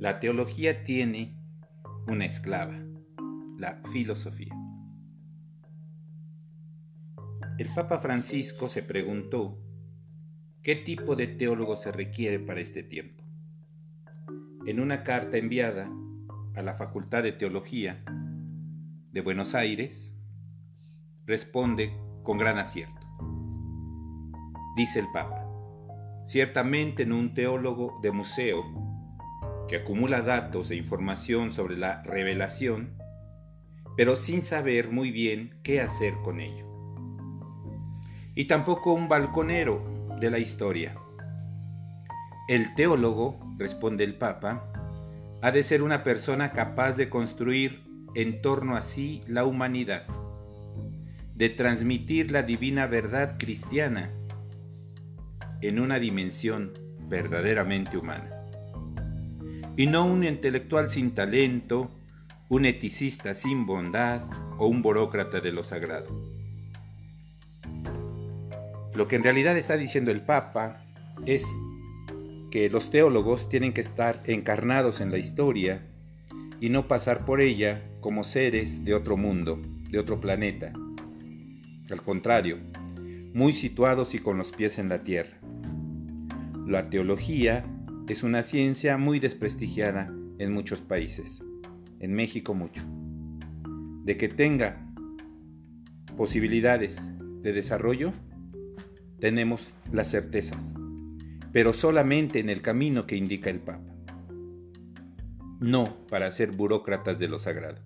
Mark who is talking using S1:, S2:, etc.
S1: La teología tiene una esclava, la filosofía. El Papa Francisco se preguntó qué tipo de teólogo se requiere para este tiempo. En una carta enviada a la Facultad de Teología de Buenos Aires, responde con gran acierto. Dice el Papa, ciertamente en un teólogo de museo que acumula datos e información sobre la revelación, pero sin saber muy bien qué hacer con ello. Y tampoco un balconero de la historia. El teólogo, responde el Papa, ha de ser una persona capaz de construir en torno a sí la humanidad, de transmitir la divina verdad cristiana en una dimensión verdaderamente humana y no un intelectual sin talento, un eticista sin bondad o un burócrata de lo sagrado. Lo que en realidad está diciendo el Papa es que los teólogos tienen que estar encarnados en la historia y no pasar por ella como seres de otro mundo, de otro planeta. Al contrario, muy situados y con los pies en la tierra. La teología es una ciencia muy desprestigiada en muchos países, en México mucho. De que tenga posibilidades de desarrollo, tenemos las certezas, pero solamente en el camino que indica el Papa, no para ser burócratas de lo sagrado.